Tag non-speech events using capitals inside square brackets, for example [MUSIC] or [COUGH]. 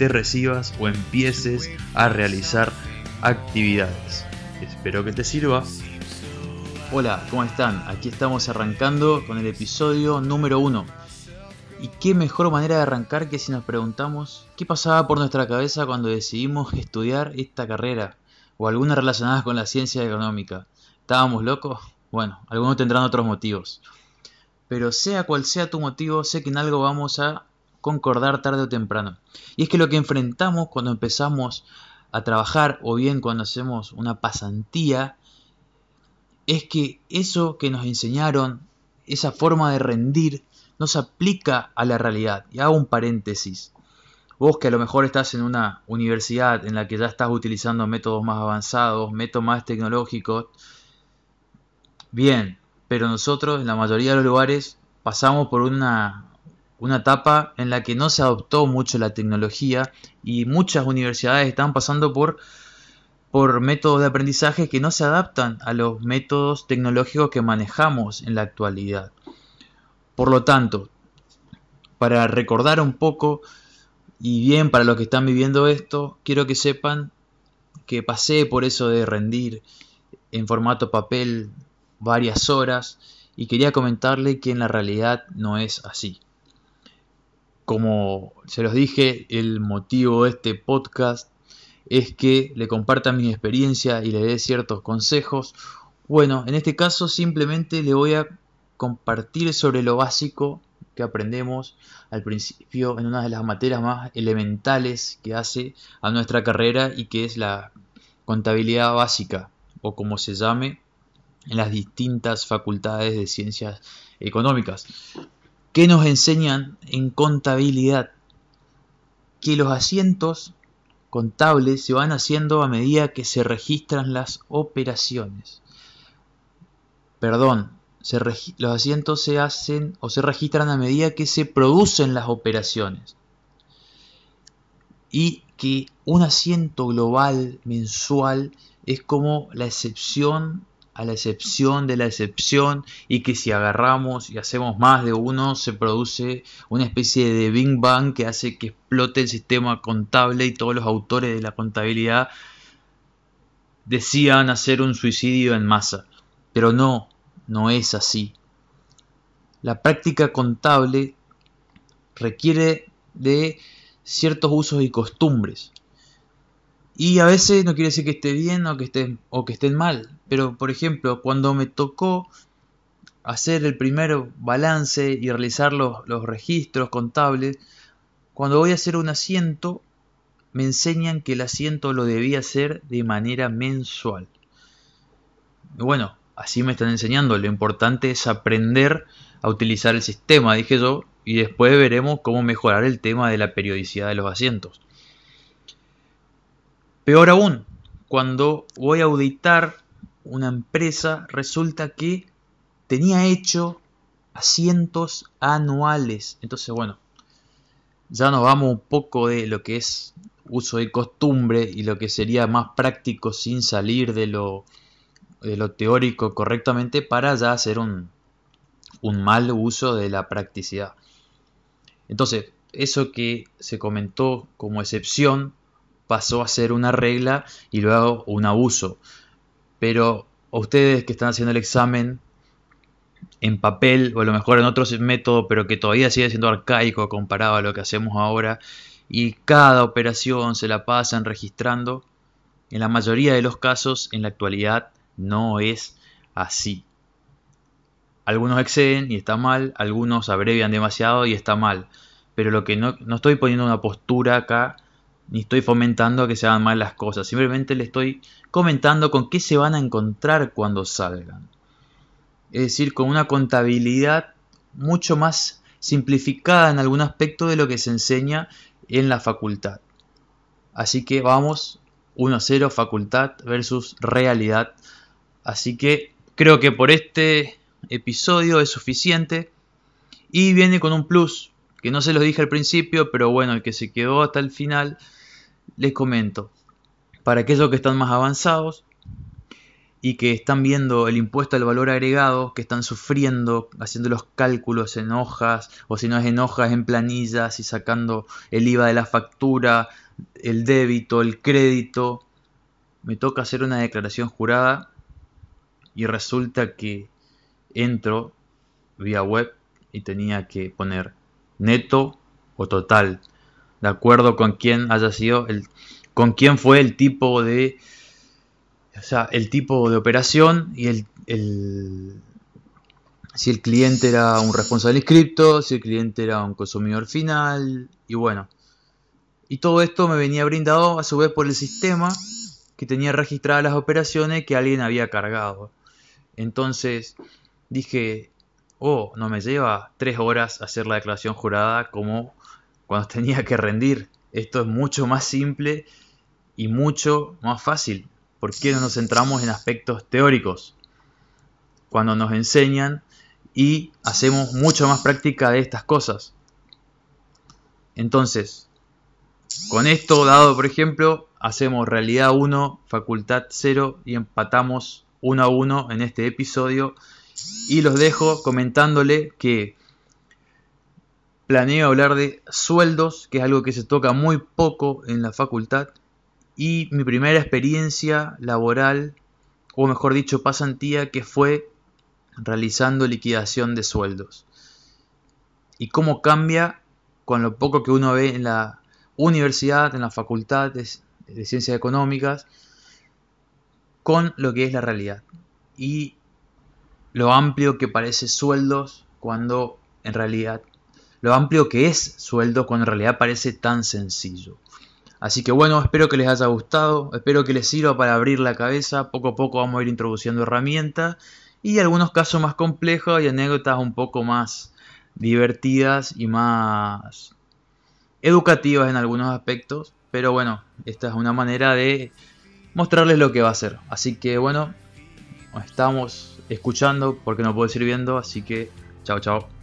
te recibas o empieces a realizar actividades. Espero que te sirva. Hola, ¿cómo están? Aquí estamos arrancando con el episodio número 1. ¿Y qué mejor manera de arrancar que si nos preguntamos qué pasaba por nuestra cabeza cuando decidimos [LAUGHS] estudiar esta carrera o alguna relacionada con la ciencia económica? ¿Estábamos locos? Bueno, algunos tendrán otros motivos. Pero sea cual sea tu motivo, sé que en algo vamos a concordar tarde o temprano. Y es que lo que enfrentamos cuando empezamos a trabajar o bien cuando hacemos una pasantía es que eso que nos enseñaron, esa forma de rendir, no se aplica a la realidad. Y hago un paréntesis. Vos que a lo mejor estás en una universidad en la que ya estás utilizando métodos más avanzados, métodos más tecnológicos, bien, pero nosotros en la mayoría de los lugares pasamos por una una etapa en la que no se adoptó mucho la tecnología y muchas universidades están pasando por, por métodos de aprendizaje que no se adaptan a los métodos tecnológicos que manejamos en la actualidad. Por lo tanto, para recordar un poco, y bien para los que están viviendo esto, quiero que sepan que pasé por eso de rendir en formato papel varias horas y quería comentarle que en la realidad no es así. Como se los dije, el motivo de este podcast es que le comparta mi experiencia y le dé ciertos consejos. Bueno, en este caso simplemente le voy a compartir sobre lo básico que aprendemos al principio en una de las materias más elementales que hace a nuestra carrera y que es la contabilidad básica o como se llame en las distintas facultades de ciencias económicas. ¿Qué nos enseñan en contabilidad? Que los asientos contables se van haciendo a medida que se registran las operaciones. Perdón, los asientos se hacen o se registran a medida que se producen las operaciones. Y que un asiento global mensual es como la excepción a la excepción de la excepción y que si agarramos y hacemos más de uno se produce una especie de Big Bang que hace que explote el sistema contable y todos los autores de la contabilidad decían hacer un suicidio en masa. Pero no, no es así. La práctica contable requiere de ciertos usos y costumbres. Y a veces no quiere decir que esté bien o que estén, o que estén mal. Pero, por ejemplo, cuando me tocó hacer el primer balance y realizar los, registros contables, cuando voy a hacer un asiento, me enseñan que el asiento lo debía hacer de manera mensual. Bueno, así me están enseñando. Lo importante es aprender a utilizar el sistema, dije yo, y después veremos cómo mejorar el tema de la periodicidad de los asientos. Peor aún, cuando voy a auditar una empresa, resulta que tenía hecho asientos anuales. Entonces, bueno, ya nos vamos un poco de lo que es uso de costumbre y lo que sería más práctico sin salir de lo, de lo teórico correctamente para ya hacer un, un mal uso de la practicidad. Entonces, eso que se comentó como excepción pasó a ser una regla y luego un abuso. Pero ustedes que están haciendo el examen en papel o a lo mejor en otros métodos, pero que todavía sigue siendo arcaico comparado a lo que hacemos ahora, y cada operación se la pasan registrando, en la mayoría de los casos en la actualidad no es así. Algunos exceden y está mal, algunos abrevian demasiado y está mal. Pero lo que no, no estoy poniendo una postura acá ni estoy fomentando que se hagan mal las cosas, simplemente le estoy comentando con qué se van a encontrar cuando salgan. Es decir, con una contabilidad mucho más simplificada en algún aspecto de lo que se enseña en la facultad. Así que vamos 1-0 facultad versus realidad. Así que creo que por este episodio es suficiente. Y viene con un plus, que no se los dije al principio, pero bueno, el que se quedó hasta el final, les comento. Para aquellos que están más avanzados y que están viendo el impuesto al valor agregado, que están sufriendo, haciendo los cálculos en hojas, o si no es en hojas, en planillas y sacando el IVA de la factura, el débito, el crédito, me toca hacer una declaración jurada y resulta que entro vía web y tenía que poner neto o total, de acuerdo con quién haya sido el, con quién fue el tipo de, o sea, el tipo de operación y el, el si el cliente era un responsable inscripto, si el cliente era un consumidor final y bueno. Y todo esto me venía brindado a su vez por el sistema que tenía registradas las operaciones que alguien había cargado. Entonces dije, oh, no me lleva tres horas hacer la declaración jurada como cuando [LAUGHS] tenía que rendir. Esto es mucho más simple y mucho más fácil. ¿Por qué no nos centramos en aspectos teóricos? Cuando nos enseñan y hacemos mucho más práctica de estas cosas. Entonces, con esto dado, por ejemplo, hacemos realidad 1, facultad 0 y empatamos 1 a 1 en este episodio. Y los dejo comentándole que planeo hablar de sueldos, que es algo que se toca muy poco en la facultad. Y mi primera experiencia laboral, o mejor dicho, pasantía, que fue realizando liquidación de sueldos. Y cómo cambia con lo poco que uno ve en la universidad, en la facultad de, ciencias económicas, con lo que es la realidad. Y lo amplio que parece sueldos cuando en realidad lo amplio que es sueldo cuando en realidad parece tan sencillo. Así que bueno, espero que les haya gustado, espero que les sirva para abrir la cabeza, poco a poco vamos a ir introduciendo herramientas y algunos casos más complejos y anécdotas un poco más divertidas y más educativas en algunos aspectos, pero bueno, esta es una manera de mostrarles lo que va a ser. Así que bueno, estamos escuchando porque no puedo ir viendo, así que chao chao.